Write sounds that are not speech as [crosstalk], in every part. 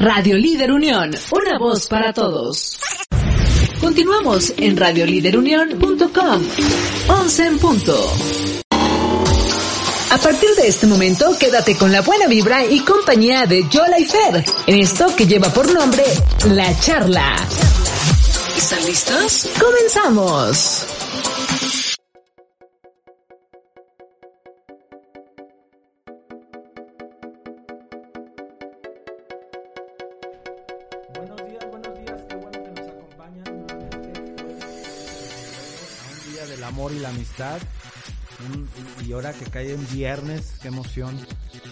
Radio Líder Unión, una voz para todos. Continuamos en radioliderunión.com. 11 en punto. A partir de este momento, quédate con la buena vibra y compañía de Yola y Fer, en esto que lleva por nombre La Charla. ¿Están listos? ¡Comenzamos! Amistad. Un- y ahora que cae en viernes, qué emoción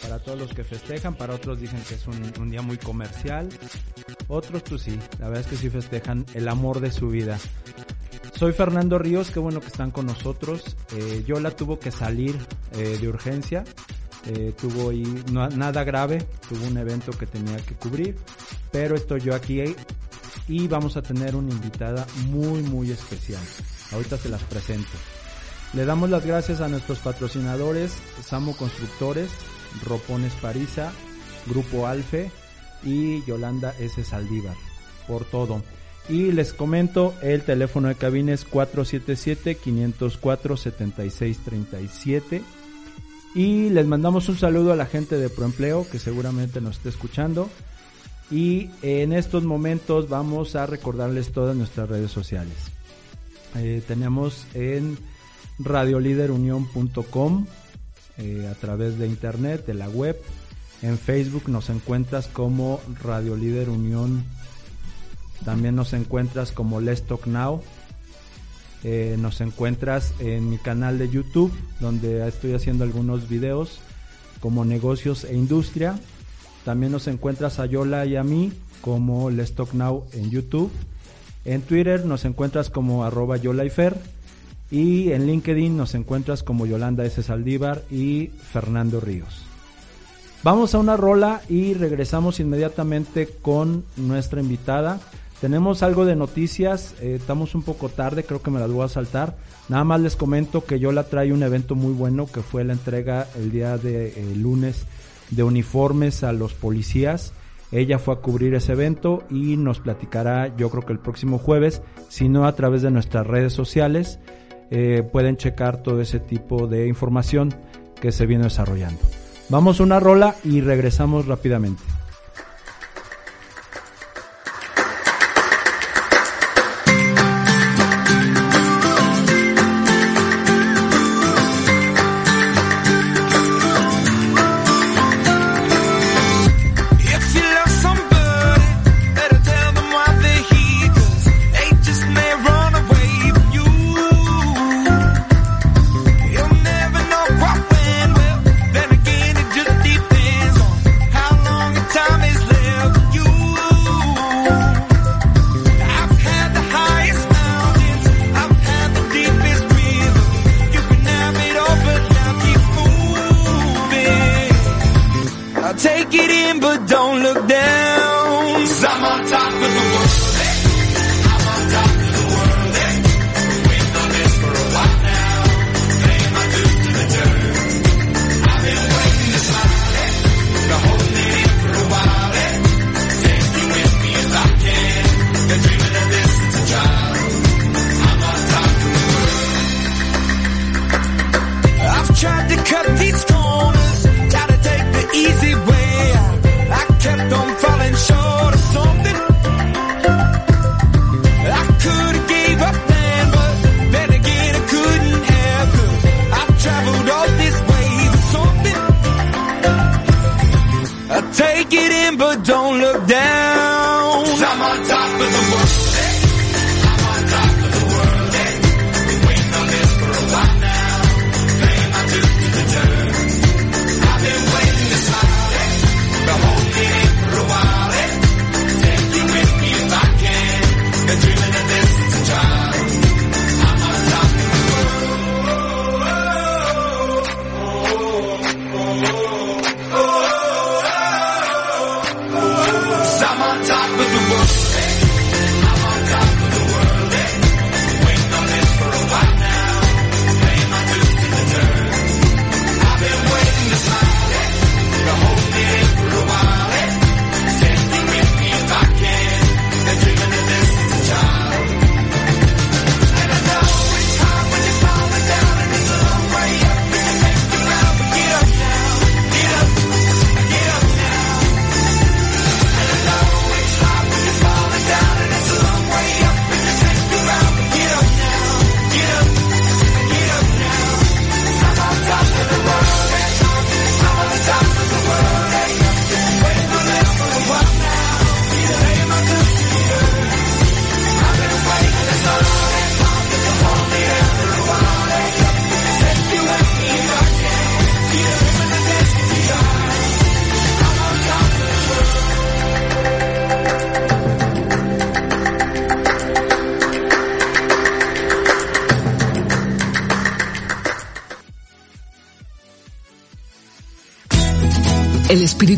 para todos los que festejan, para otros dicen que es un, un día muy comercial, otros pues sí, la verdad es que sí festejan el amor de su vida. Soy Fernando Ríos, qué bueno que están con nosotros. Eh, Yola tuvo que salir eh, de urgencia, eh, tuvo ahí no- nada grave, tuvo un evento que tenía que cubrir, pero estoy yo aquí y vamos a tener una invitada muy muy especial. Ahorita se las presento. Le damos las gracias a nuestros patrocinadores, Samo Constructores, Ropones Parisa, Grupo Alfe y Yolanda S. Saldívar, por todo. Y les comento, el teléfono de cabina es 477-504-7637. Y les mandamos un saludo a la gente de Proempleo que seguramente nos esté escuchando. Y en estos momentos vamos a recordarles todas nuestras redes sociales. Eh, tenemos en radioliderunión.com eh, a través de internet, de la web. En Facebook nos encuentras como Radio Líder Unión. También nos encuentras como Let's Talk Now. Eh, nos encuentras en mi canal de YouTube, donde estoy haciendo algunos videos como negocios e industria. También nos encuentras a Yola y a mí como Let's Talk Now en YouTube. En Twitter nos encuentras como arroba Yola y. Y en LinkedIn nos encuentras como Yolanda S. Saldívar y Fernando Ríos. Vamos a una rola y regresamos inmediatamente con nuestra invitada. Tenemos algo de noticias, eh, estamos un poco tarde, creo que me las voy a saltar. Nada más les comento que Yola trae un evento muy bueno que fue la entrega el día de eh, lunes de uniformes a los policías. Ella fue a cubrir ese evento y nos platicará, yo creo que el próximo jueves, si no a través de nuestras redes sociales, eh, pueden checar todo ese tipo de información que se viene desarrollando. Vamos a una rola y regresamos rápidamente. It in, but don't look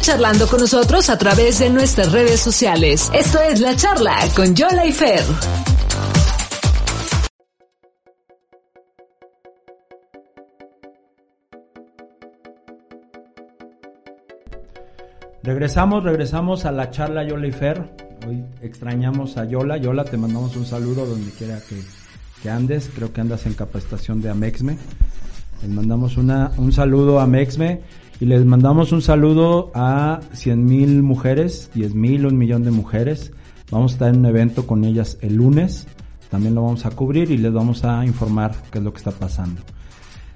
Charlando con nosotros a través de nuestras redes sociales. Esto es La Charla con Yola y Fer. Regresamos, regresamos a la charla Yola y Fer. Hoy extrañamos a Yola. Yola, te mandamos un saludo donde quiera que, que andes. Creo que andas en capacitación de Amexme. Les mandamos una, un saludo a Amexme y les mandamos un saludo a 100 mil mujeres, 10 mil, un millón de mujeres. Vamos a estar en un evento con ellas el lunes. También lo vamos a cubrir y les vamos a informar qué es lo que está pasando.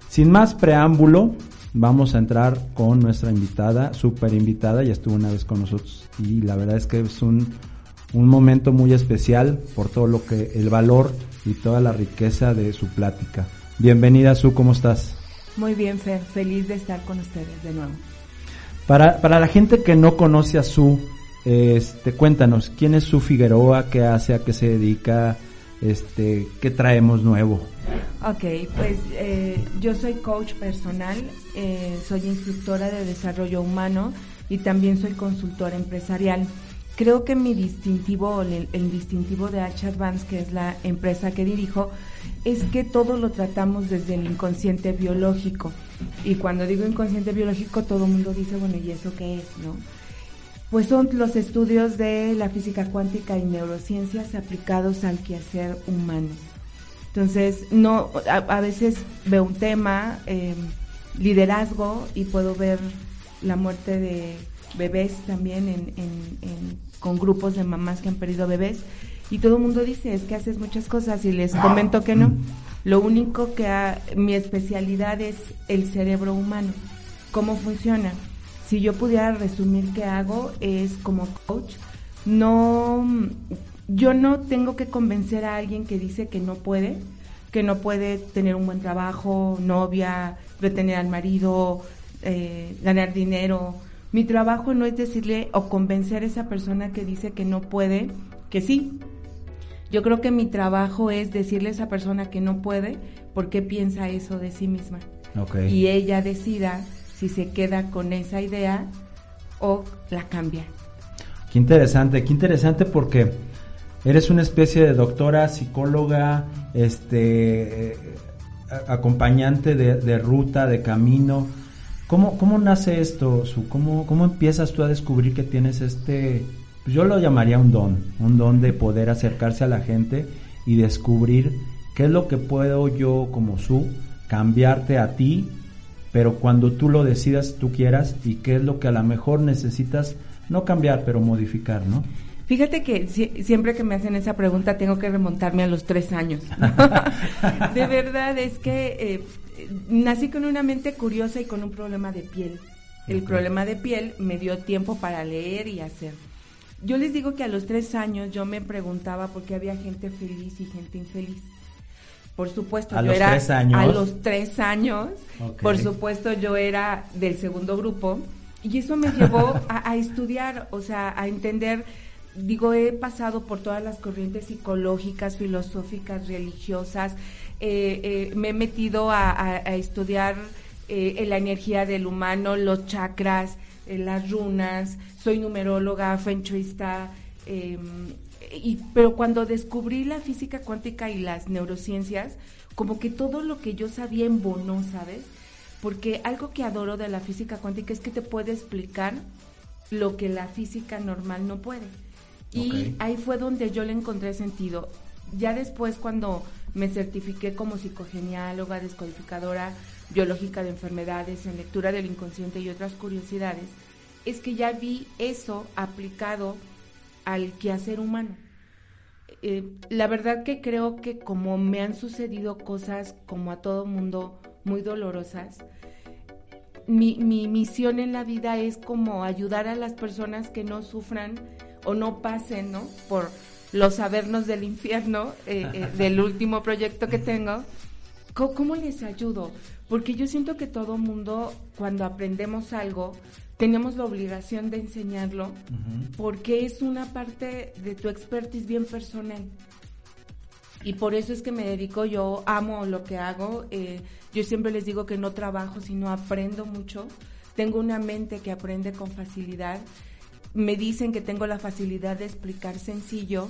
Sin más preámbulo, vamos a entrar con nuestra invitada, súper invitada, ya estuvo una vez con nosotros y la verdad es que es un, un momento muy especial por todo lo que, el valor y toda la riqueza de su plática. Bienvenida, Su, ¿cómo estás? Muy bien, Fer, feliz de estar con ustedes de nuevo. Para, para la gente que no conoce a Su, este, cuéntanos, ¿quién es Su Figueroa? ¿Qué hace? ¿A qué se dedica? Este, ¿Qué traemos nuevo? Ok, pues eh, yo soy coach personal, eh, soy instructora de desarrollo humano y también soy consultora empresarial. Creo que mi distintivo, el, el distintivo de H Advance, que es la empresa que dirijo, es que todo lo tratamos desde el inconsciente biológico. Y cuando digo inconsciente biológico, todo el mundo dice, bueno, ¿y eso qué es? ¿No? Pues son los estudios de la física cuántica y neurociencias aplicados al quehacer humano. Entonces, no, a, veces veo un tema, eh, liderazgo, y puedo ver la muerte de bebés también en, en, con grupos de mamás que han perdido bebés. Y todo el mundo dice, es que haces muchas cosas y les comento que no. Lo único que ha, mi especialidad es el cerebro humano. ¿Cómo funciona? Si yo pudiera resumir qué hago es como coach, no yo no tengo que convencer a alguien que dice que no puede, que no puede tener un buen trabajo, novia, retener al marido, eh, ganar dinero. Mi trabajo no es decirle o convencer a esa persona que dice que no puede, que sí. Yo creo que mi trabajo es decirle a esa persona que no puede por qué piensa eso de sí misma. Okay. Y ella decida si se queda con esa idea o la cambia. Qué interesante, qué interesante porque eres una especie de doctora, psicóloga, este, eh, acompañante de, de, ruta, de camino. ¿Cómo, cómo nace esto, Su? ¿Cómo, ¿Cómo empiezas tú a descubrir que tienes este, yo lo llamaría un don, un don de poder acercarse a la gente y descubrir qué es lo que puedo yo como Su cambiarte a ti, pero cuando tú lo decidas, tú quieras, y qué es lo que a lo mejor necesitas, no cambiar, pero modificar, ¿no? Fíjate que si, siempre que me hacen esa pregunta tengo que remontarme a los tres años. [laughs] [laughs] de verdad es que eh, nací con una mente curiosa y con un problema de piel. El okay. problema de piel me dio tiempo para leer y hacer. Yo les digo que a los tres años yo me preguntaba por qué había gente feliz y gente infeliz. Por supuesto, a yo los era tres años. a los tres años. Okay. Por supuesto, yo era del segundo grupo y eso me llevó [laughs] a, a estudiar, o sea, a entender digo, he pasado por todas las corrientes psicológicas, filosóficas, religiosas, eh, eh, me he metido a, a, a estudiar eh, la energía del humano, los chakras, eh, las runas, soy numeróloga, fenchuista, y, pero cuando descubrí la física cuántica y las neurociencias, como que todo lo que yo sabía embonó, ¿sabes? Porque algo que adoro de la física cuántica es que te puede explicar lo que la física normal no puede. Y okay. ahí fue donde yo le encontré sentido. Ya después cuando me certifiqué como psicogeniáloga, descodificadora biológica de enfermedades, en lectura del inconsciente y otras curiosidades, es que ya vi eso aplicado al quehacer humano. Eh, la verdad que creo que como me han sucedido cosas como a todo mundo muy dolorosas, mi, mi misión en la vida es como ayudar a las personas que no sufran o no pasen, ¿no? Por los sabernos del infierno, eh, eh, [laughs] del último proyecto que tengo. ¿Cómo, ¿Cómo les ayudo? Porque yo siento que todo mundo, cuando aprendemos algo, tenemos la obligación de enseñarlo, porque es una parte de tu expertise bien personal. Y por eso es que me dedico, yo amo lo que hago. eh, yo siempre les digo que no trabajo, sino aprendo mucho. Tengo una mente que aprende con facilidad. Me dicen que tengo la facilidad de explicar sencillo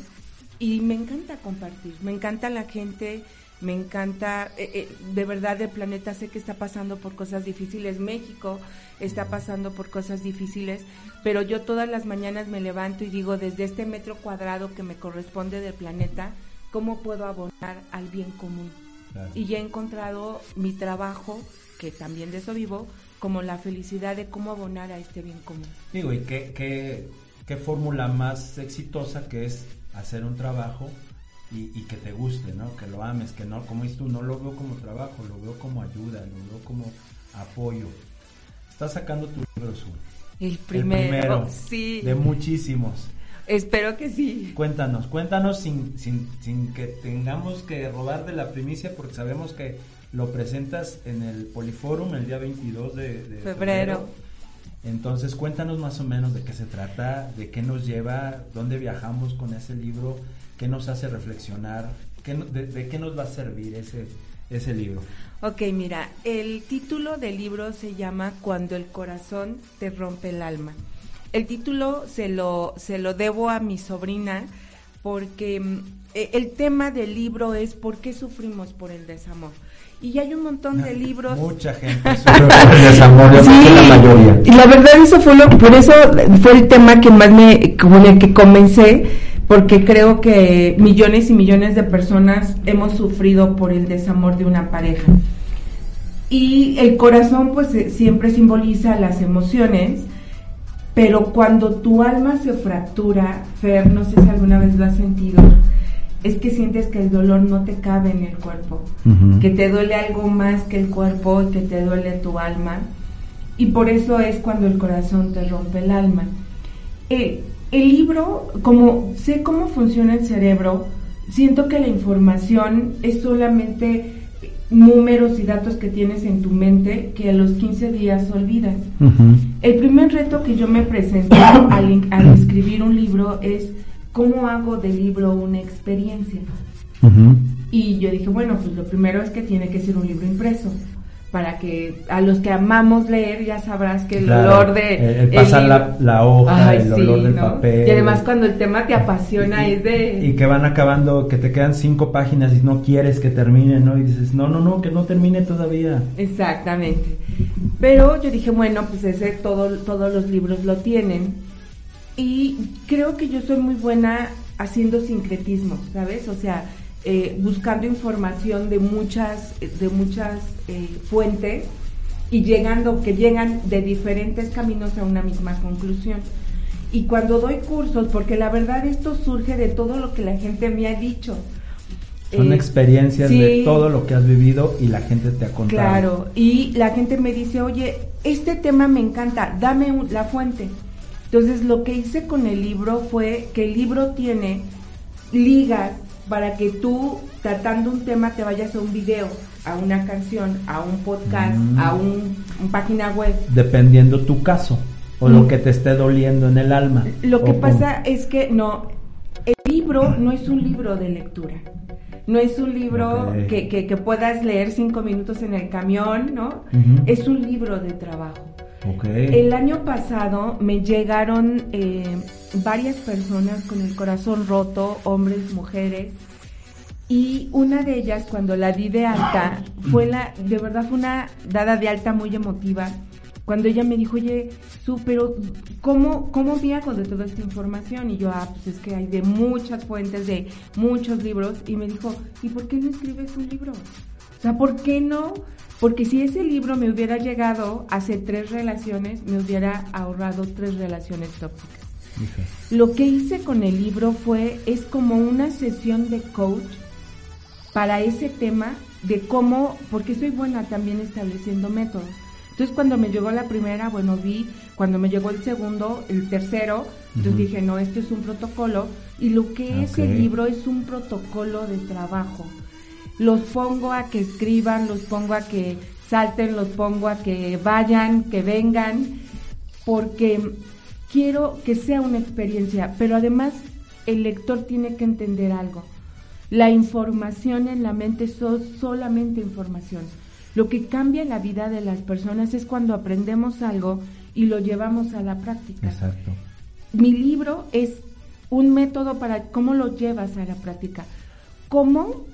y me encanta compartir. Me encanta la gente, me encanta, eh, eh, de verdad el planeta sé que está pasando por cosas difíciles. México está pasando por cosas difíciles, pero yo todas las mañanas me levanto y digo, desde este metro cuadrado que me corresponde del planeta, ¿cómo puedo abonar al bien común? Claro. Y ya he encontrado mi trabajo, que también de eso vivo, como la felicidad de cómo abonar a este bien común. Digo, ¿y qué, qué, qué fórmula más exitosa que es hacer un trabajo y, y que te guste, ¿no? Que lo ames, que no, como dices tú, no lo veo como trabajo, lo veo como ayuda, lo veo como apoyo. Estás sacando tu libro, Su. El El primero, sí. De muchísimos. Espero que sí. Cuéntanos, cuéntanos sin, sin, sin que tengamos que robar de la primicia, porque sabemos que lo presentas en el Poliforum el día 22 de, de Febrero. Entonces, cuéntanos más o menos de qué se trata, de qué nos lleva, dónde viajamos con ese libro, qué nos hace reflexionar, qué, de, de qué nos va a servir ese, ese libro. Ok, mira, el título del libro se llama Cuando el corazón te rompe el alma. El título se lo, se lo debo a mi sobrina porque mm, e- el tema del libro es ¿por qué sufrimos por el desamor? Y hay un montón de libros. Mucha gente [laughs] sufre por el desamor, que la mayoría. Y la verdad eso fue lo, por eso fue el tema que más me, con el que comencé, porque creo que millones y millones de personas hemos sufrido por el desamor de una pareja. Y el corazón pues eh, siempre simboliza las emociones, pero cuando tu alma se fractura, Fer, no sé si alguna vez lo has sentido, es que sientes que el dolor no te cabe en el cuerpo, que te duele algo más que el cuerpo, que te duele tu alma. Y por eso es cuando el corazón te rompe el alma. Eh, el libro, como sé cómo funciona el cerebro, siento que la información es solamente números y datos que tienes en tu mente que a los 15 días olvidas. El primer reto que yo me presenté [coughs] al, al escribir un libro es cómo hago del libro una experiencia. Y yo dije, bueno, pues lo primero es que tiene que ser un libro impreso. Para que a los que amamos leer ya sabrás que el Claro, olor de... el- el pasar la- hoja, Ay, el sí, olor del ¿no? papel. Y además cuando el tema te apasiona Y- es de... Y que van acabando, que te quedan cinco páginas y no quieres que termine, ¿no? Y dices, no, no, no, que no termine todavía. Exactamente. Pero yo dije, bueno, pues ese todo, todos los libros lo tienen. Y creo que yo soy muy buena haciendo sincretismo, ¿sabes? O sea, eh, buscando información de muchas, de muchas eh, fuentes y llegando, que llegan de diferentes caminos a una misma conclusión. Y cuando doy cursos, porque la verdad esto surge de todo lo que la gente me ha dicho. Son Eh, experiencias de todo lo que has vivido y la gente te ha contado. Claro, y la gente me dice, oye, este tema me encanta, dame un- la fuente. Entonces lo que hice con el libro fue que el libro tiene ligas para que tú tratando un tema te vayas a un video, a una canción, a un podcast, Mm. a un, un página web. Dependiendo tu caso o Mm. lo que te esté doliendo en el alma. Lo que pasa es que no, el libro no es un libro de lectura. No es un libro que, que- que puedas leer cinco minutos en el camión, ¿no? Es un libro de trabajo. El año pasado me llegaron eh, varias personas con el corazón roto, hombres, mujeres, y una de ellas cuando la di de alta fue la, de verdad fue una dada de alta muy emotiva. Cuando ella me dijo, oye, Su, pero ¿cómo, ¿cómo viajo de toda esta información? Y yo, ah, pues es que hay de muchas fuentes, de muchos libros. Y me dijo, ¿y por qué no escribes un libro? O sea, ¿por qué no? Porque si ese libro me hubiera llegado hace tres relaciones, me hubiera ahorrado tres relaciones tóxicas. Lo que hice con el libro fue, es como una sesión de coach para ese tema de cómo, porque soy buena también estableciendo métodos. Entonces cuando me llegó la primera, bueno, vi, cuando me llegó el segundo, el tercero, entonces dije, no, esto es un protocolo. Y lo que es Ok. el libro es un protocolo de trabajo. Los pongo a que escriban, los pongo a que salten, los pongo a que vayan, que vengan, porque quiero que sea una experiencia, pero además el lector tiene que entender algo. La información en la mente es so- solamente información. Lo que cambia la vida de las personas es cuando aprendemos algo y lo llevamos a la práctica. Exacto. Mi libro es un método para cómo lo llevas a la práctica. Cómo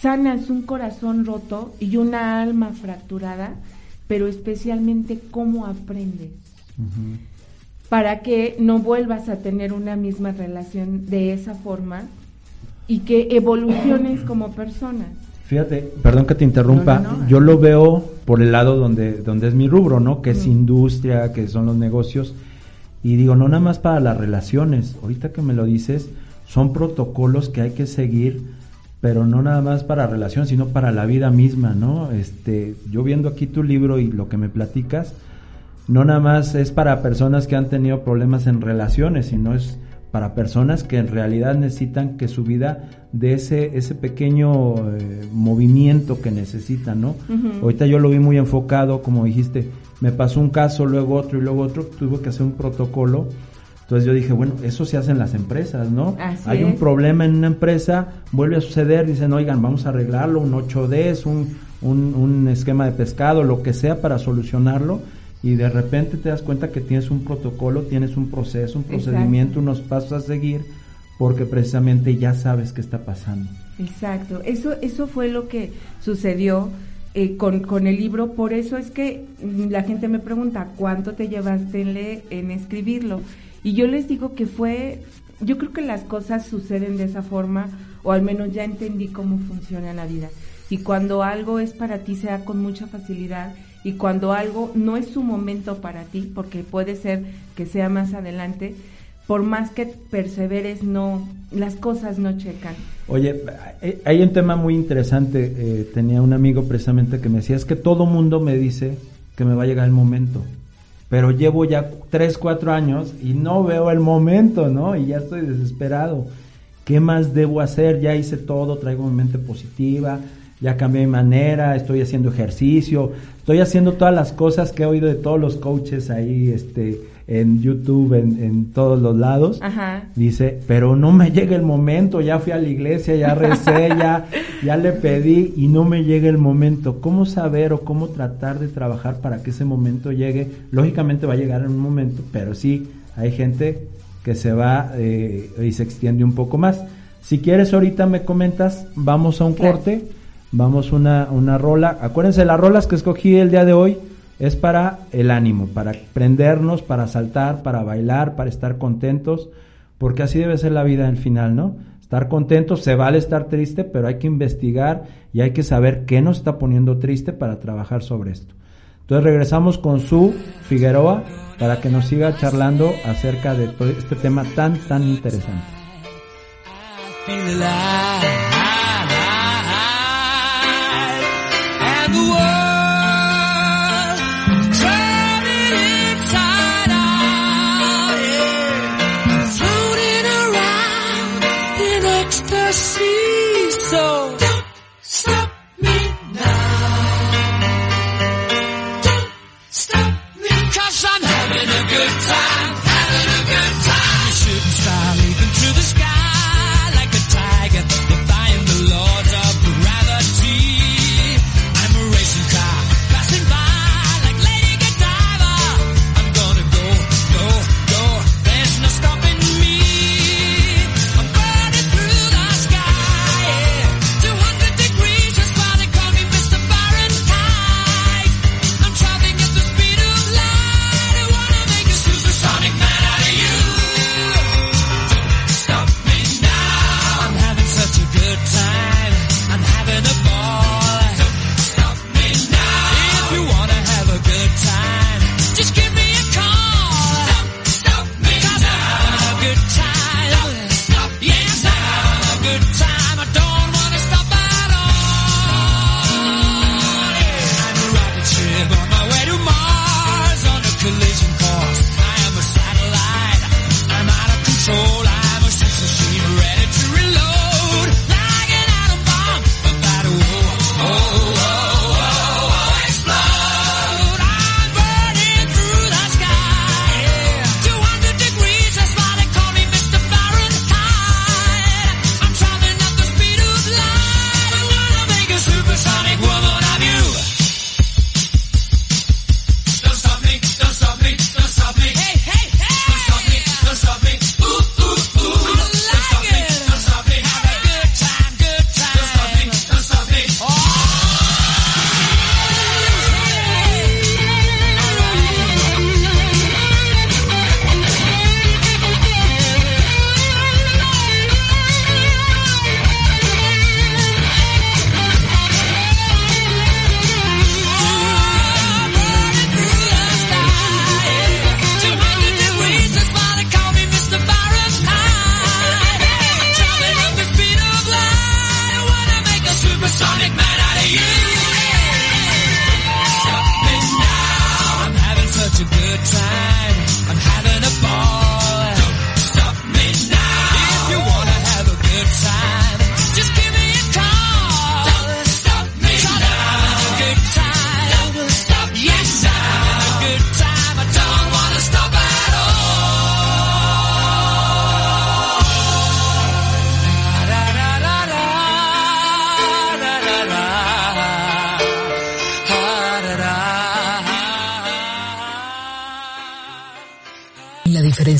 sanas un corazón roto y una alma fracturada, pero especialmente cómo aprendes para que no vuelvas a tener una misma relación de esa forma y que evoluciones como persona. Fíjate, perdón que te interrumpa, No, no, no. yo lo veo por el lado donde, donde es mi rubro, ¿no? Que es industria, que son los negocios. Y digo, no nada más para las relaciones, ahorita que me lo dices, son protocolos que hay que seguir, pero no nada más para relación, sino para la vida misma, ¿no? Este, yo viendo aquí tu libro y lo que me platicas, no nada más es para personas que han tenido problemas en relaciones, sino es para personas que en realidad necesitan que su vida de ese ese pequeño eh, movimiento que necesitan, ¿no? Ahorita yo lo vi muy enfocado, como dijiste, me pasó un caso, luego otro y luego otro, tuve que hacer un protocolo. Entonces yo dije, bueno, eso se hace en las empresas, ¿no? Así Hay un problema en una empresa, vuelve a suceder, dicen, oigan, vamos a arreglarlo, un 8D, un, un, un esquema de pescado, lo que sea para solucionarlo. Y de repente te das cuenta que tienes un protocolo, tienes un proceso, un Exacto. procedimiento, unos pasos a seguir, porque precisamente ya sabes qué está pasando. Exacto, eso, eso fue lo que sucedió eh, con, con el libro, por eso es que mm, la gente me pregunta, ¿cuánto te llevaste en, le- en escribirlo? Y yo les digo que fue, yo creo que las cosas suceden de esa forma, o al menos ya entendí cómo funciona la vida. Y cuando algo es para ti, se da con mucha facilidad, y cuando algo no es su momento para ti, porque puede ser que sea más adelante, por más que perseveres, no, las cosas no checan. Oye, eh, hay un tema muy interesante. eh, tenía un amigo precisamente que me decía, es que todo mundo me dice que me va a llegar el momento, pero llevo ya 3, 4 años y no veo el momento, ¿no? Y ya estoy desesperado. ¿Qué más debo hacer? Ya hice todo, traigo mi mente positiva, ya cambié mi manera, estoy haciendo ejercicio, estoy haciendo todas las cosas que he oído de todos los coaches ahí, este, en YouTube, en, en todos los lados. Ajá. Dice, pero no me llega el momento, ya fui a la iglesia, ya recé, [laughs] ya, ya le pedí y no me llega el momento. ¿Cómo saber o cómo tratar de trabajar para que ese momento llegue? Lógicamente va a llegar en un momento, pero sí, hay gente que se va eh, y se extiende un poco más. Si quieres, ahorita me comentas, vamos a un Claro. corte, vamos una, una rola. Acuérdense, las rolas que escogí el día de hoy es para el ánimo, para prendernos, para saltar, para bailar, para estar contentos, porque así debe ser la vida al final, ¿no? Estar contentos, se vale estar triste, pero hay que investigar y hay que saber qué nos está poniendo triste para trabajar sobre esto. Entonces regresamos con su Figueroa para que nos siga charlando acerca de este tema tan, tan interesante.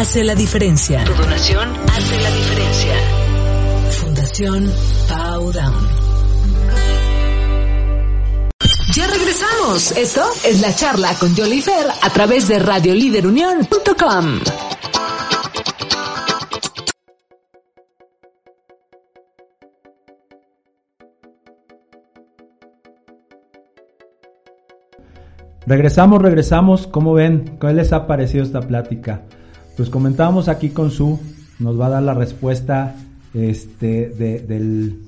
hace la diferencia. Tu donación hace la diferencia. Fundación Powdown. Ya regresamos. Esto es la charla con Jolly Fer a través de radioliderunión.com. Regresamos, regresamos. ¿Cómo ven? ¿Qué les ha parecido esta plática? Pues comentábamos aquí con Su, nos va a dar la respuesta este, de, del,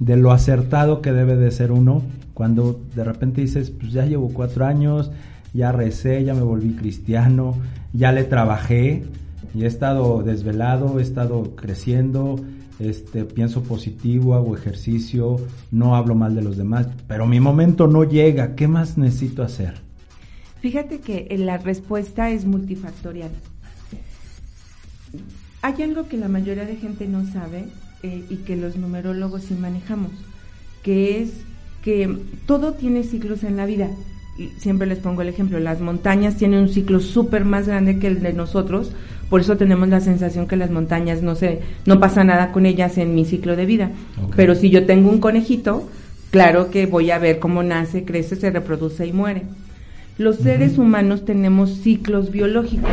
de lo acertado que debe de ser uno cuando de repente dices, pues ya llevo cuatro años, ya recé, ya me volví cristiano, ya le trabajé y he estado desvelado, he estado creciendo, este, pienso positivo, hago ejercicio, no hablo mal de los demás, pero mi momento no llega, ¿qué más necesito hacer? Fíjate que eh, la respuesta es multifactorial. Hay algo que la mayoría de gente no sabe eh, y que los numerólogos sí manejamos, que es que todo tiene ciclos en la vida. Y siempre les pongo el ejemplo, las montañas tienen un ciclo súper más grande que el de nosotros, por eso tenemos la sensación que las montañas no se, no pasa nada con ellas en mi ciclo de vida. Pero si yo tengo un conejito, claro que voy a ver cómo nace, crece, se reproduce y muere. Los seres humanos tenemos ciclos biológicos,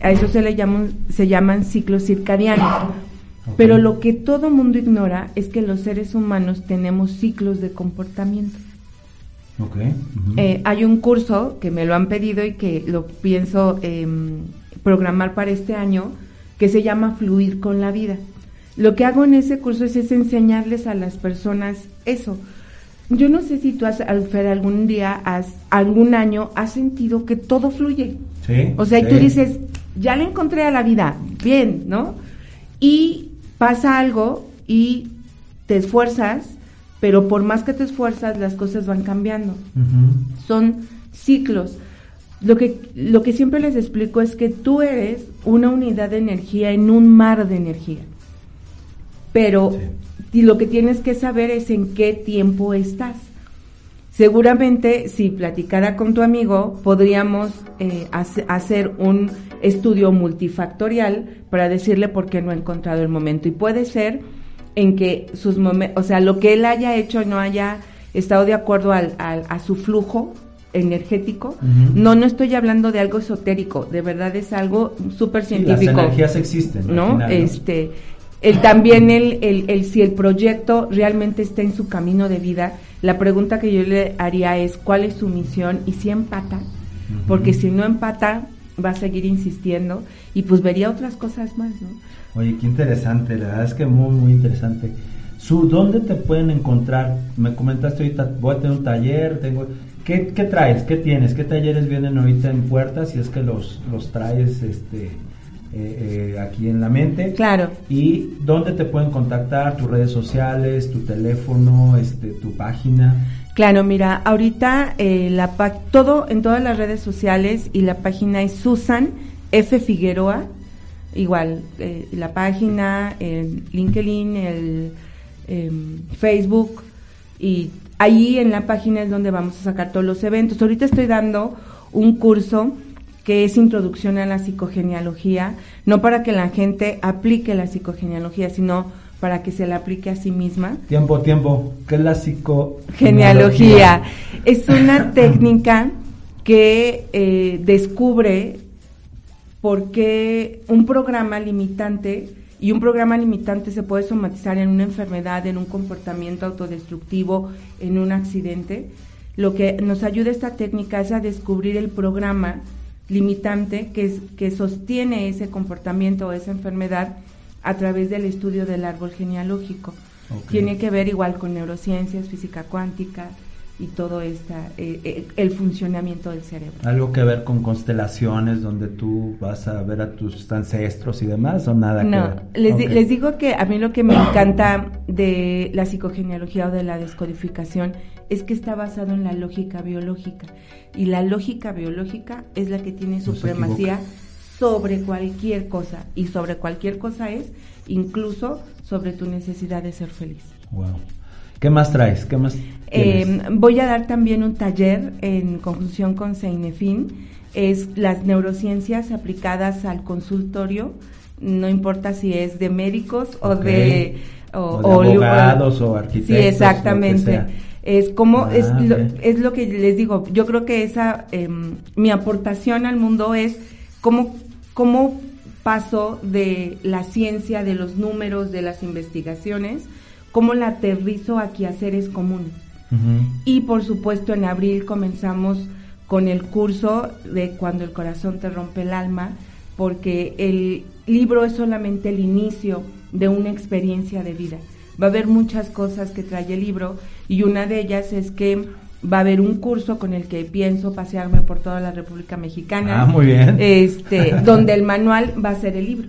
a eso se le llaman, se llaman ciclos circadianos. Pero lo que todo mundo ignora es que los seres humanos tenemos ciclos de comportamiento. Eh, hay un curso que me lo han pedido y que lo pienso em, programar para este año que se llama Fluir con la vida. Lo que hago en ese curso es, enseñarles a las personas eso. Yo no sé si tú, has, Alfer, algún día, has, algún año, has sentido que todo fluye. Sí. O sea, y tú dices, ya le encontré a la vida, bien, ¿no? Y pasa algo y te esfuerzas, pero por más que te esfuerzas, las cosas van cambiando. Son ciclos. Lo que, lo que siempre les explico es que tú eres una unidad de energía en un mar de energía. Pero lo que tienes que saber es en qué tiempo estás. Seguramente si platicara con tu amigo podríamos eh, hacer un estudio multifactorial para decirle por qué no ha encontrado el momento. Y puede ser en que sus momentos, o sea, lo que él haya hecho no haya estado de acuerdo al, a su flujo energético. No, no estoy hablando de algo esotérico, de verdad es algo súper científico. las energías existen. ¿no? este, el, también el, el, el, si el proyecto realmente está en su camino de vida, la pregunta que yo le haría es cuál es su misión y si empata, porque si no empata, va a seguir insistiendo y pues vería otras cosas más, ¿no? Oye, qué interesante, la verdad es que muy, muy interesante. Su, ¿dónde te pueden encontrar? Me comentaste ahorita, voy a tener un taller, tengo... ¿Qué, qué traes? ¿Qué tienes? ¿Qué talleres vienen ahorita en puerta? Si es que los, los traes este, eh, eh, aquí en la mente. Claro. ¿Y dónde te pueden contactar? ¿Tus redes sociales, tu teléfono, este, tu página? Claro, mira, ahorita eh, la todo en todas las redes sociales y la página es Susan F Figueroa, igual eh, la página, el LinkedIn, el em, Facebook y ahí en la página es donde vamos a sacar todos los eventos. Ahorita estoy dando un curso que es introducción a la psicogenealogía, no para que la gente aplique la psicogenealogía, sino para que se la aplique a sí misma. Tiempo, tiempo. ¿Qué es la psicogenealogía? Es una [laughs] técnica que eh, descubre por qué un programa limitante y un programa limitante se puede somatizar en una enfermedad, en un comportamiento autodestructivo, en un accidente. Lo que nos ayuda esta técnica es a descubrir el programa limitante que, es, que sostiene ese comportamiento o esa enfermedad a través del estudio del árbol genealógico. Tiene que ver igual con neurociencias, física cuántica, y todo esta, eh, eh, el funcionamiento del cerebro. ¿Algo que ver con constelaciones donde tú vas a ver a tus ancestros y demás o nada que No, ver? les, di- les digo que a mí lo que me encanta de la psicogenealogía o de la descodificación es que está basado en la lógica biológica. Y la lógica biológica es la que tiene supremacía sobre cualquier cosa. Y sobre cualquier cosa es incluso sobre tu necesidad de ser feliz. Wow. ¿Qué más traes? ¿Qué más Eh, tienes? voy a dar también un taller en conjunción con Seinefin. Es las neurociencias aplicadas al consultorio. No importa si es de médicos o de, O de abogados o arquitectos, Sí, exactamente. Es como Ah, es, lo, es lo que les digo. Yo creo que esa em, mi aportación al mundo es cómo cómo paso de la ciencia, de los números, de las investigaciones, cómo la aterrizo a quehaceres comunes. Ujú. Y por supuesto en abril comenzamos con el curso de Cuando el corazón te rompe el alma, porque el libro es solamente el inicio de una experiencia de vida. Va a haber muchas cosas que trae el libro y una de ellas es que va a haber un curso con el que pienso pasearme por toda la República Mexicana. Ah, muy bien. Este, [laughs] donde el manual va a ser el libro.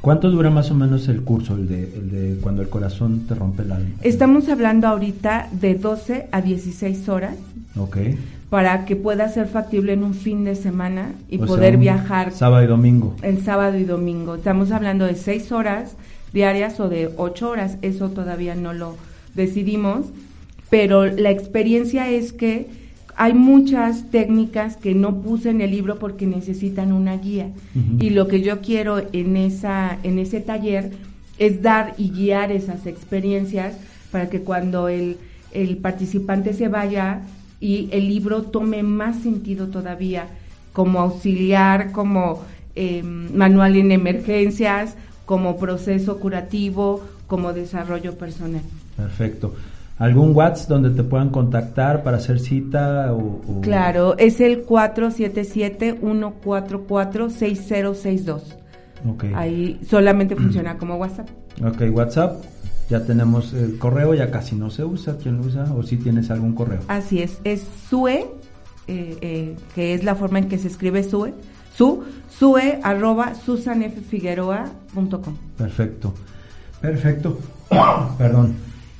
¿Cuánto dura más o menos el curso, el de, el de cuando el corazón te rompe el alma? Estamos hablando ahorita de 12 a 16 horas Ok. para que pueda ser factible en un fin de semana y O poder viajar Sábado y domingo. el sábado y domingo. Estamos hablando de 6 horas diarias o de 8 horas, eso todavía no lo decidimos, pero la experiencia es que hay muchas técnicas que no puse en el libro porque necesitan una guía. Y lo que yo quiero en esa en ese taller es dar y guiar esas experiencias para que cuando el, el participante se vaya y el libro tome más sentido todavía como auxiliar, como eh, manual en emergencias, como proceso curativo, como desarrollo personal. Perfecto. ¿Algún WhatsApp donde te puedan contactar para hacer cita? O, o- Claro, es el 477-144-6062. Ok. Ahí solamente funciona como WhatsApp. Ok, WhatsApp. Ya tenemos el correo, ya casi no se usa. ¿Quién lo usa? ¿O si tienes algún correo? Así es, es SUE, eh, eh, que es la forma en que se escribe SUE, su, SUE arroba susanffigueroa.com. Perfecto. Perfecto. [coughs] Perdón.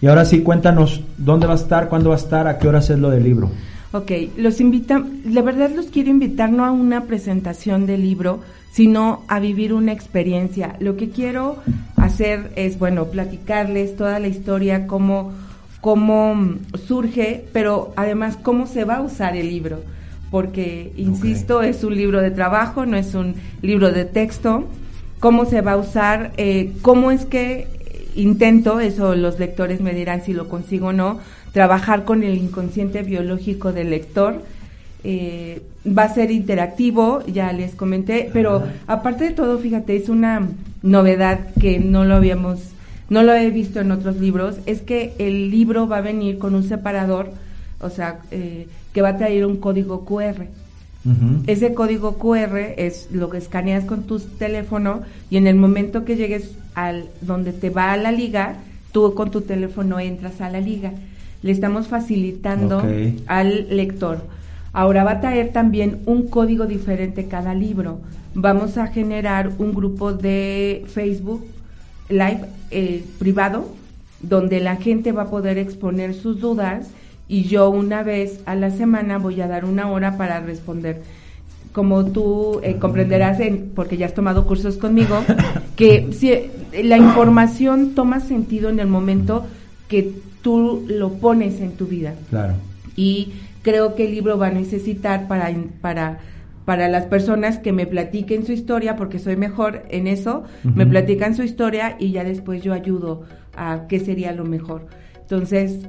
Y ahora sí, cuéntanos dónde va a estar, cuándo va a estar, a qué horas es lo del libro. Ok, los invitan, la verdad los quiero invitar no a una presentación del libro, sino a vivir una experiencia. Lo que quiero hacer es, bueno, platicarles toda la historia, cómo, cómo surge, pero además cómo se va a usar el libro. Porque, insisto, es un libro de trabajo, no es un libro de texto. Cómo se va a usar, eh, cómo es que intento, eso los lectores me dirán si lo consigo o no, trabajar con el inconsciente biológico del lector. Eh, va a ser interactivo, ya les comenté, pero aparte de todo, fíjate, es una novedad que no lo habíamos, no lo he visto en otros libros, es que el libro va a venir con un separador, o sea, eh, que va a traer un código QR. Ese código QR es lo que escaneas con tu teléfono y en el momento que llegues al donde te va a la liga, tú con tu teléfono entras a la liga. Le estamos facilitando al lector. Ahora va a traer también un código diferente cada libro. Vamos a generar un grupo de Facebook Live eh, privado donde la gente va a poder exponer sus dudas y yo una vez a la semana voy a dar una hora para responder. Como tú eh, comprenderás, en- porque ya has tomado cursos conmigo, [laughs] que si, eh, la información toma sentido en el momento que tú lo pones en tu vida Claro. y creo que el libro va a necesitar para para para las personas que me platiquen su historia porque soy mejor en eso me Ujú. platican su historia y ya después yo ayudo a qué sería lo mejor entonces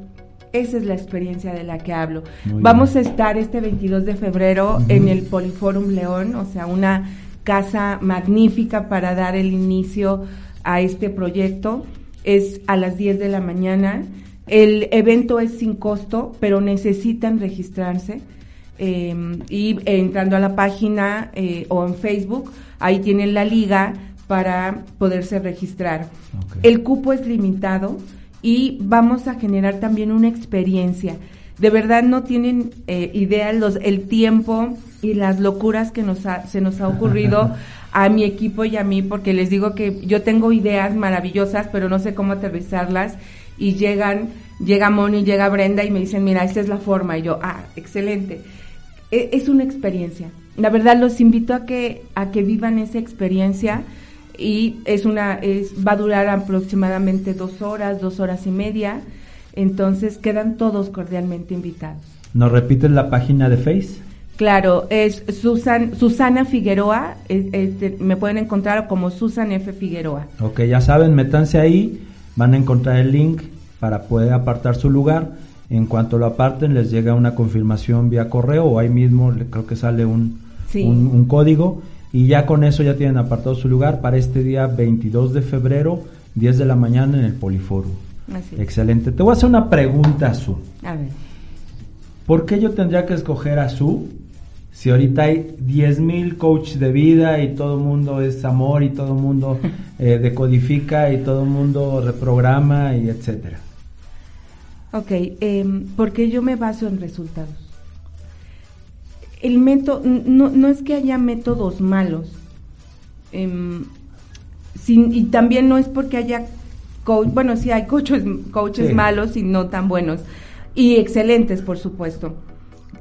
esa es la experiencia de la que hablo Muy vamos bien. a estar este 22 de febrero en el Poliforum León o sea una casa magnífica para dar el inicio a este proyecto es a las 10 de la mañana. El evento es sin costo, pero necesitan registrarse. eh, y entrando a la página eh, o en Facebook, ahí tienen la liga para poderse registrar. El cupo es limitado y vamos a generar también una experiencia. De verdad no tienen eh, idea los, el tiempo y las locuras que nos ha- se nos ha ocurrido [laughs] a mi equipo y a mí, porque les digo que yo tengo ideas maravillosas, pero no sé cómo aterrizarlas y llegan, llega Moni, llega Brenda y me dicen, mira, esta es la forma. Y yo, ah, excelente. E- Es una experiencia. La verdad los invito a que, a que vivan esa experiencia y es una, es, va a durar aproximadamente dos horas, dos horas y media. Entonces quedan todos cordialmente invitados. ¿Nos repites la página de Face? Claro, es Susan, Susana Figueroa, es- este, me pueden encontrar como Susan F. Figueroa. Ok, ya saben, métanse ahí, van a encontrar el link para poder apartar su lugar. En cuanto lo aparten, les llega una confirmación vía correo o ahí mismo creo que sale un, Sí. un, un código y ya con eso ya tienen apartado su lugar para este día 22 de febrero, 10 de la mañana en el Poliforum. Así. Excelente. Te voy a hacer una pregunta, Su. A ver. ¿Por qué yo tendría que escoger a Su si ahorita hay 10.000 coaches de vida y todo el mundo es amor y todo el mundo [laughs] eh, decodifica y todo el mundo reprograma y etcétera? Ok, em, porque yo me baso en resultados. El método, no, no es que haya métodos malos, em, sin- y también no es porque haya coach, bueno, sí hay coaches, coaches Sí. malos y no tan buenos, y excelentes, por supuesto.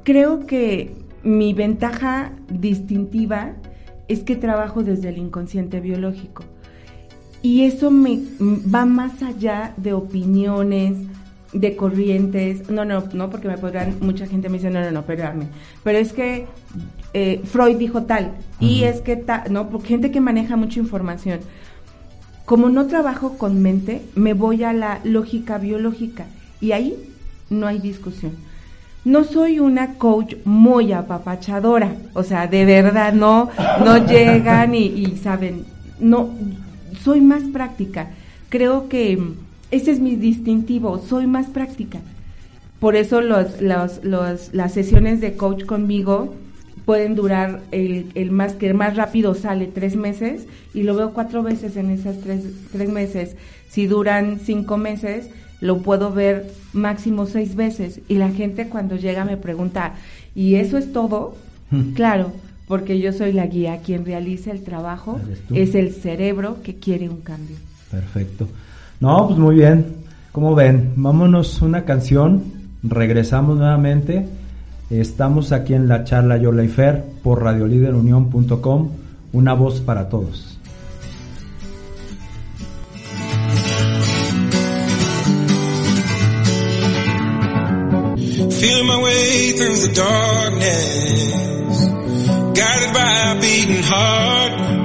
Creo que mi ventaja distintiva es que trabajo desde el inconsciente biológico. Y eso me va más allá de opiniones, de corrientes. No, no, no, porque me podrán, mucha gente me dice, no, no, no, espérame. Pero es que eh, Freud dijo tal, y es que tal, no, porque gente que maneja mucha información. Como no trabajo con mente, me voy a la lógica biológica, y ahí no hay discusión. No soy una coach muy apapachadora, o sea, de verdad no, no [laughs] llegan y, y saben, no, soy más práctica. Creo que ese es mi distintivo, soy más práctica. Por eso los, los- los- las sesiones de coach conmigo pueden durar el, el más que más rápido sale tres meses y lo veo cuatro veces en esas tres, tres meses. Si duran cinco meses, lo puedo ver máximo seis veces. Y la gente cuando llega me pregunta, ¿y eso es todo? Hmm. Claro, porque yo soy la guía, quien realiza el trabajo es el cerebro que quiere un cambio. Perfecto. No, pues muy bien. Como ven, vámonos una canción. Regresamos nuevamente. Estamos aquí en la charla Yola y Fer por radioliderunión.com. Una voz para todos. Feeling my way through the darkness, guided by a beating heart.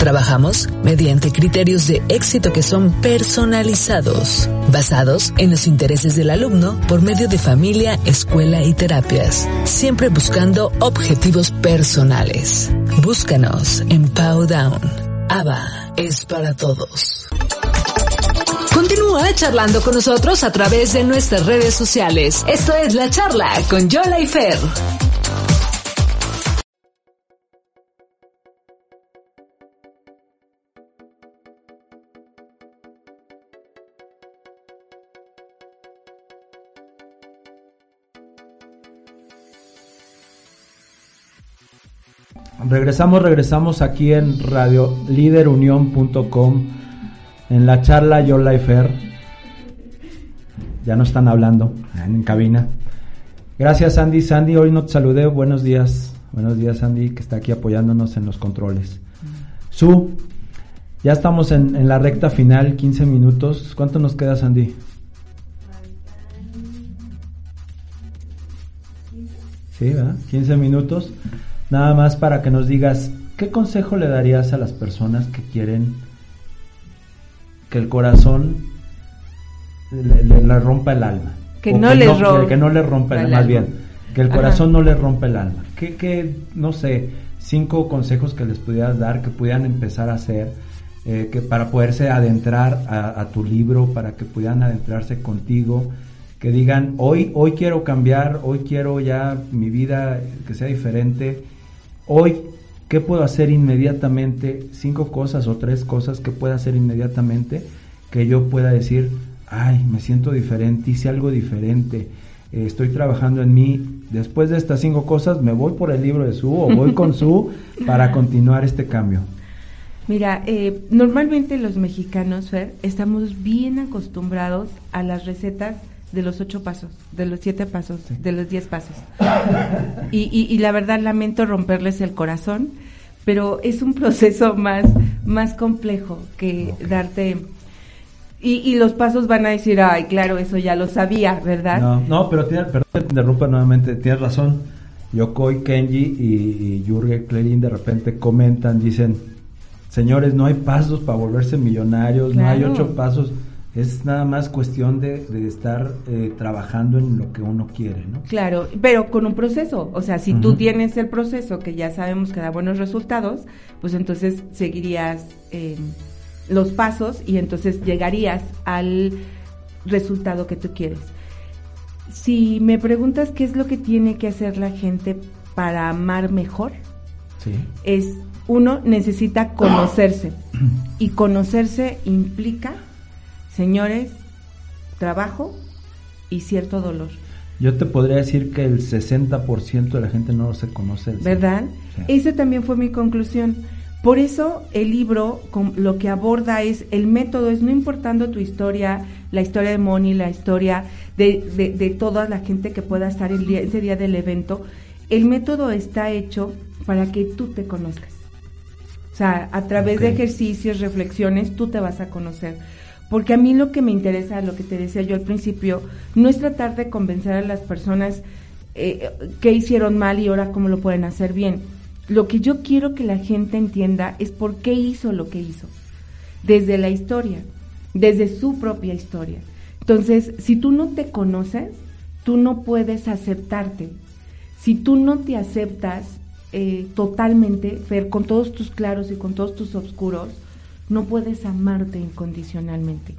Trabajamos mediante criterios de éxito que son personalizados, basados en los intereses del alumno por medio de familia, escuela y terapias, siempre buscando objetivos personales. Búscanos en Powdown. ABA es para todos. Continúa charlando con nosotros a través de nuestras redes sociales. Esto es La Charla con Yola y Fer. Regresamos, regresamos aquí en radioliderunión.com en la charla Yola y Fer. Ya no están hablando en cabina. Gracias Sandy. Sandy, hoy no te saludé. Buenos días. Buenos días Sandy, que está aquí apoyándonos en los controles. Su, ya estamos en, en la recta final, 15 minutos. ¿Cuánto nos queda Sandy? Sí, ¿verdad? 15 minutos. Nada más para que nos digas, ¿qué consejo le darías a las personas que quieren que el corazón le, le- le rompa el alma? Que O no les que- rompa que no le rompa el, el más alma. bien, que el Ajá. corazón no le rompa el alma. ¿Qué, qué, no sé, cinco consejos que les pudieras dar, que pudieran empezar a hacer, eh, que para poderse adentrar a, a tu libro, para que pudieran adentrarse contigo, que digan, hoy, hoy quiero cambiar, hoy quiero ya mi vida que sea diferente, hoy, ¿qué puedo hacer inmediatamente? Cinco cosas o tres cosas que pueda hacer inmediatamente, que yo pueda decir, ay, me siento diferente, hice algo diferente, eh, estoy trabajando en mí. Después de estas cinco cosas, me voy por el libro de Su o voy con Su [laughs] para continuar este cambio. Mira, eh, normalmente los mexicanos, Fer, estamos bien acostumbrados a las recetas de los ocho pasos, de los siete pasos, de los diez pasos. [laughs] Y, y- y la verdad lamento romperles el corazón, pero es un proceso más, más complejo que darte... Y, y los pasos van a decir, ay, claro, eso ya lo sabía, ¿verdad? No, no, pero tiene, perdón te interrumpa nuevamente, tienes razón. Yokoi, Kenji y, y Jürgen de repente comentan, dicen, señores, no hay pasos para volverse millonarios, no hay ocho pasos. Es nada más cuestión de, de estar eh, trabajando en lo que uno quiere, ¿no? Claro, pero con un proceso. O sea, si tú Ujú. tienes el proceso que ya sabemos que da buenos resultados, pues entonces seguirías eh, los pasos y entonces llegarías al resultado que tú quieres. Si me preguntas qué es lo que tiene que hacer la gente para amar mejor, Sí. es uno necesita conocerse [clears throat] y conocerse implica, señores, trabajo y cierto dolor, Yo te podría decir que el 60% de la gente no se conoce. el- ¿verdad? Sí. Esa también fue mi conclusión. Por eso el libro lo que aborda es el método, es no importando tu historia, la historia de Moni, la historia de, de- de toda la gente que pueda estar el día- ese día del evento, el método está hecho para que tú te conozcas. O sea, a través de ejercicios, reflexiones, tú te vas a conocer. Porque a mí lo que me interesa, lo que te decía yo al principio, no es tratar de convencer a las personas eh, qué hicieron mal y ahora cómo lo pueden hacer bien. Lo que yo quiero que la gente entienda es por qué hizo lo que hizo. Desde la historia, desde su propia historia. Entonces, si tú no te conoces, tú no puedes aceptarte. Si tú no te aceptas eh, totalmente, con todos tus claros y con todos tus oscuros, no puedes amarte incondicionalmente.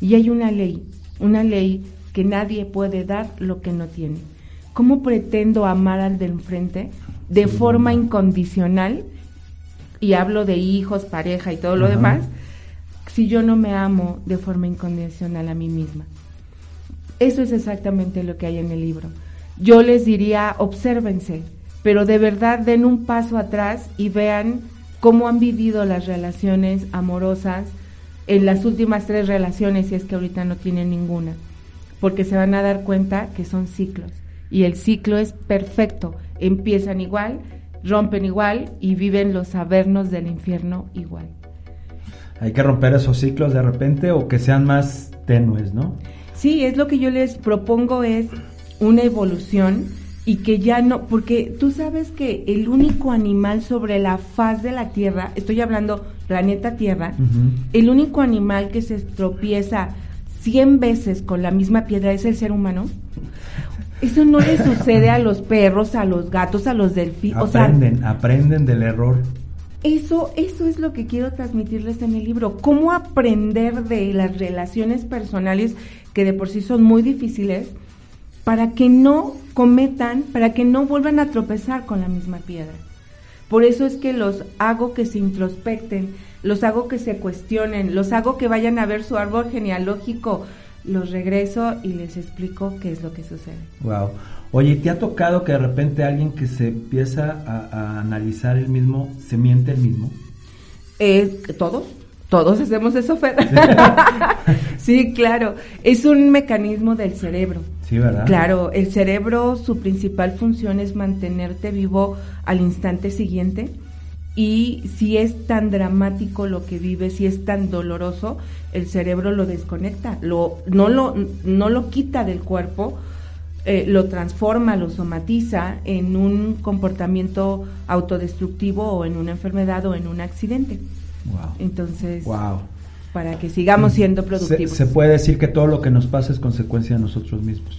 Y hay una ley, una ley que nadie puede dar lo que no tiene. ¿Cómo pretendo amar al del enfrente de forma incondicional? Y hablo de hijos, pareja y todo lo demás, si yo no me amo de forma incondicional a mí misma. Eso es exactamente lo que hay en el libro. Yo les diría, obsérvense, pero de verdad den un paso atrás y vean cómo han vivido las relaciones amorosas en las últimas tres relaciones, si es que ahorita no tienen ninguna, porque se van a dar cuenta que son ciclos y el ciclo es perfecto, empiezan igual, rompen igual y viven los avernos del infierno igual. Hay que romper esos ciclos de repente o que sean más tenues, ¿no? Sí, es lo que yo les propongo es una evolución y que ya no, porque tú sabes que el único animal sobre la faz de la Tierra, estoy hablando planeta Tierra, el único animal que se tropieza 100 veces con la misma piedra es el ser humano. Eso no le sucede a los perros, a los gatos, a los delfines. O sea, Aprenden, aprenden del error. eso, eso es lo que quiero transmitirles en el libro. Cómo aprender de las relaciones personales que de por sí son muy difíciles para que no cometan, para que no vuelvan a tropezar con la misma piedra. Por eso es que los hago que se introspecten, los hago que se cuestionen, los hago que vayan a ver su árbol genealógico, los regreso y les explico qué es lo que sucede. Wow. Oye, ¿y ¿te ha tocado que de repente alguien que se empieza a, a analizar el mismo, se miente el mismo? Eh, todos, todos hacemos eso, Fer. [laughs] [laughs] sí, claro. Es un mecanismo del cerebro. Sí, ¿verdad? Claro, el cerebro, su principal función es mantenerte vivo al instante siguiente. Y si es tan dramático lo que vives, si es tan doloroso, el cerebro lo desconecta, lo, no, lo, no lo quita del cuerpo, eh, lo transforma, lo somatiza en un comportamiento autodestructivo o en una enfermedad o en un accidente. Wow. Entonces, Wow. Para que sigamos siendo Se, productivos. se puede decir que todo lo que nos pasa es consecuencia de nosotros mismos.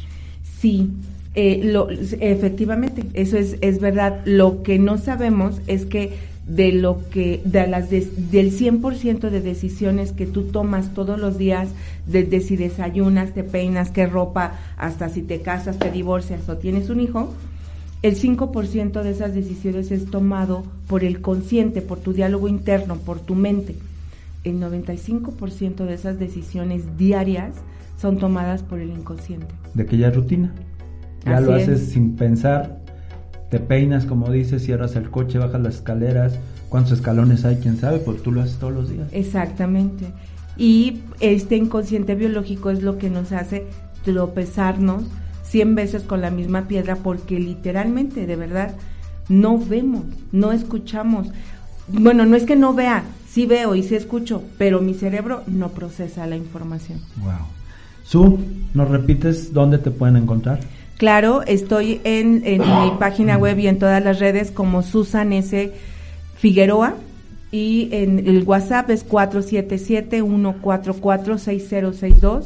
Sí, eh, lo, efectivamente, eso es, es verdad. Lo que no sabemos es que de lo que de las des- del 100% de decisiones que tú tomas todos los días, desde si desayunas, te peinas, qué ropa, hasta si te casas, te divorcias o tienes un hijo, el 5% de esas decisiones es tomado por el consciente, por tu diálogo interno, por tu mente. El 95% de esas decisiones diarias son tomadas por el inconsciente. De es rutina. Ya Así lo es. haces sin pensar. Te peinas, como dices, cierras el coche, bajas las escaleras. ¿Cuántos escalones hay? ¿Quién sabe? Pues tú lo haces todos los días. Exactamente. Y este inconsciente biológico es lo que nos hace tropezarnos 100 veces con la misma piedra porque literalmente, de verdad, no vemos, no escuchamos. Bueno, no es que no vea, sí veo y sí escucho, pero mi cerebro no procesa la información. Wow. Su, ¿nos repites dónde te pueden encontrar? Claro, estoy en, en mi página web y en todas las redes como Susan S. Figueroa y en el WhatsApp es 477-144-6062.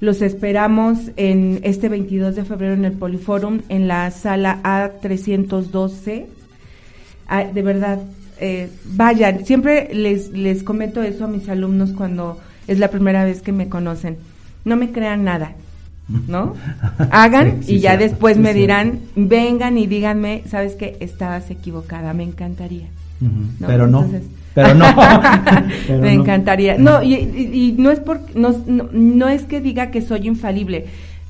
Los esperamos en este 22 de febrero en el Poliforum en la sala A312. Ah, de verdad, eh, vayan, siempre les, les comento eso a mis alumnos cuando es la primera vez que me conocen. No me crean nada, ¿no? [laughs] Hagan Sí, sí, y ya después me dirán, vengan y díganme, ¿sabes qué? Estabas equivocada, me encantaría. ¿no? Pero no. Entonces- Pero no. [laughs] Pero me no. encantaría. No, y, y- y no es por, no, no, no es que diga que soy infalible.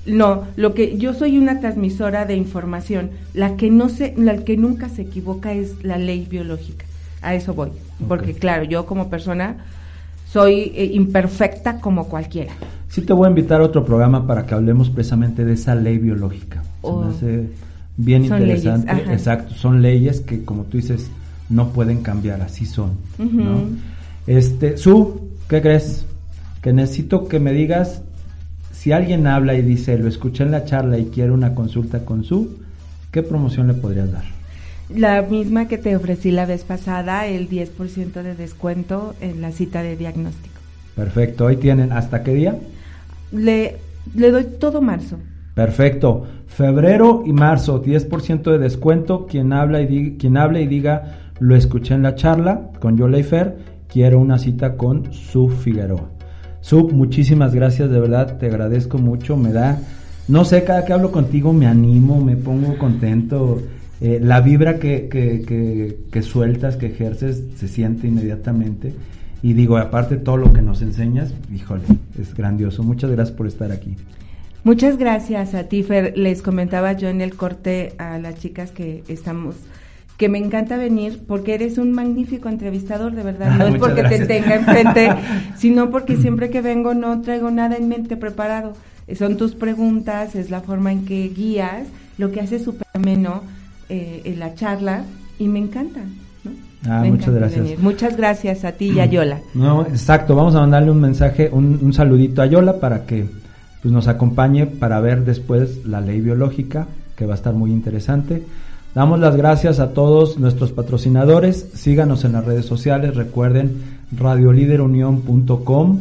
No, lo que yo soy una transmisora de información. La que no se, la que nunca se equivoca es la ley biológica. A eso voy, porque claro, yo como persona soy eh, imperfecta como cualquiera. Sí te voy a invitar a otro programa para que hablemos precisamente de esa ley biológica. Se me Oh. hace bien Son interesante. leyes. Exacto, son leyes que como tú dices no pueden cambiar, así son. ¿no? Ujú. Este, Su, ¿qué crees? Que necesito que me digas si alguien habla y dice, lo escuché en la charla y quiere una consulta con Su, ¿qué promoción le podrías dar? La misma que te ofrecí la vez pasada, el 10% de descuento en la cita de diagnóstico. Perfecto, hoy tienen, ¿hasta qué día? Le, le doy todo marzo. Perfecto. Febrero y marzo, 10% de descuento. Quien habla y diga, quien hable y diga, lo escuché en la charla con Yola y Fer, quiero una cita con Su Figueroa. Su, muchísimas gracias, de verdad, te agradezco mucho. Me da, no sé, cada que hablo contigo me animo, me pongo contento. Eh, la vibra que, que, que, que sueltas, que ejerces, se siente inmediatamente. Y digo, aparte todo lo que nos enseñas, híjole, es grandioso. Muchas gracias por estar aquí. Muchas gracias a ti, Fer. Les comentaba yo en el corte a las chicas que estamos, que me encanta venir porque eres un magnífico entrevistador, de verdad. [laughs] No es porque gracias. te tenga enfrente, [laughs] sino porque siempre que vengo no traigo nada en mente preparado. Son tus preguntas, es la forma en que guías, lo que hace súper ameno eh, en la charla y me encanta. ¿no? Ah, Me muchas encanta gracias. venir. Muchas gracias a ti y a Yola. No, exacto. Vamos a mandarle un mensaje, un, un saludito a Yola para que pues, nos acompañe para ver después la ley biológica, que va a estar muy interesante. Damos las gracias a todos nuestros patrocinadores. Síganos en las redes sociales. Recuerden radioliderunión.com,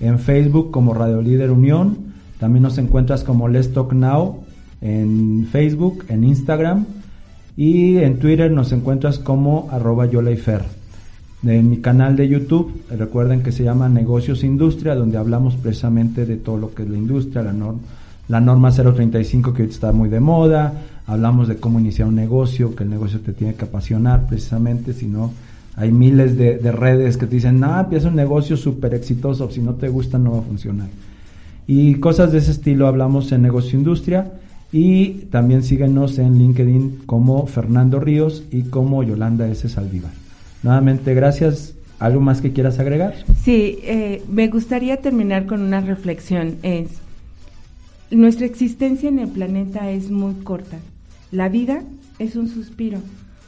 en Facebook como Radio Líder Unión. También nos encuentras como Let's Talk Now en Facebook, en Instagram y en Twitter nos encuentras como arroba yolayfer. En mi canal de YouTube, recuerden que se llama Negocios Industria, donde hablamos precisamente de todo lo que es la industria, la, norm- la norma 035 que está muy de moda, hablamos de cómo iniciar un negocio, que el negocio te tiene que apasionar precisamente, si no, hay miles de, de redes que te dicen, no, empieza un negocio súper exitoso, si no te gusta no va a funcionar. Y cosas de ese estilo hablamos en Negocio Industria. Y también síguenos en LinkedIn como Fernando Ríos y como Yolanda S. Saldívar. Nuevamente, gracias. ¿Algo más que quieras agregar? Sí, eh, me gustaría terminar con una reflexión. Es, nuestra existencia en el planeta es muy corta. La vida es un suspiro,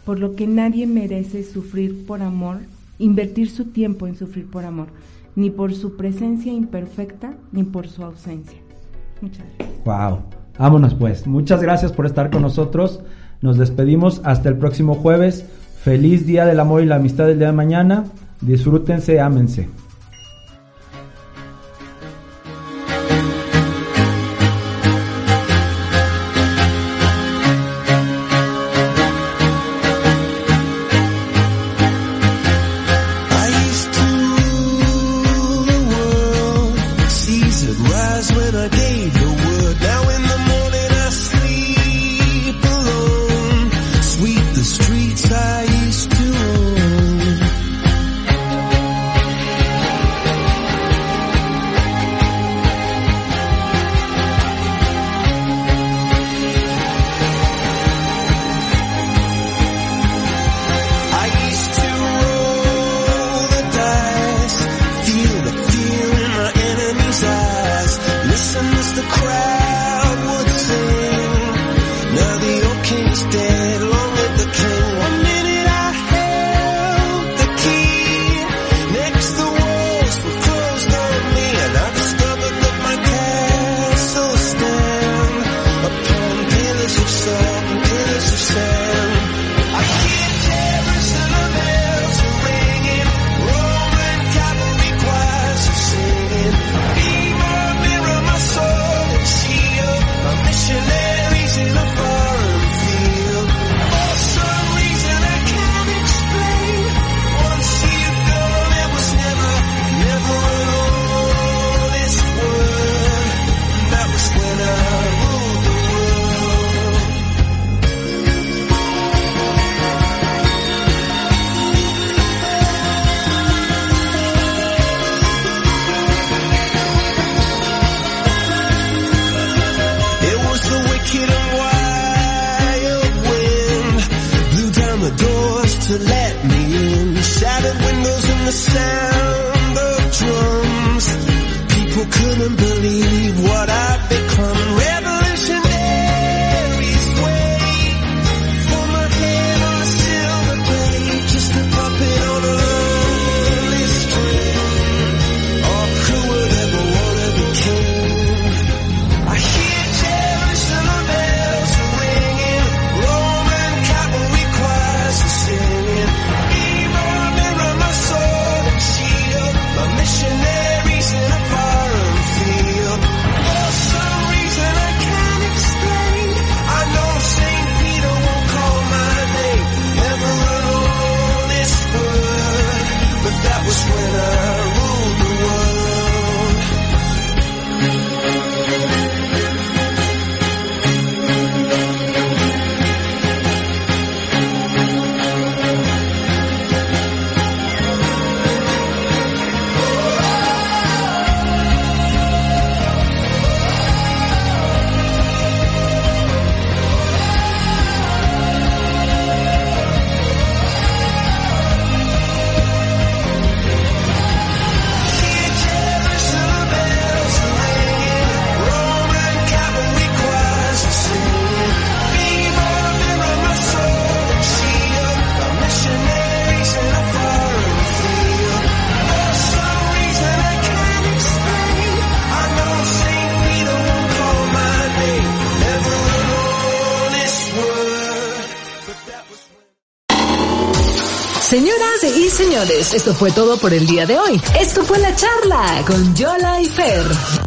por lo que nadie merece sufrir por amor, invertir su tiempo en sufrir por amor, ni por su presencia imperfecta, ni por su ausencia. Muchas gracias. Wow. Vámonos pues. Muchas gracias por estar con nosotros. Nos despedimos hasta el próximo jueves. Feliz Día del Amor y la Amistad del día de mañana. Disfrútense, ámense. Eso fue todo por el día de hoy. Esto fue la charla con Yola y Fer.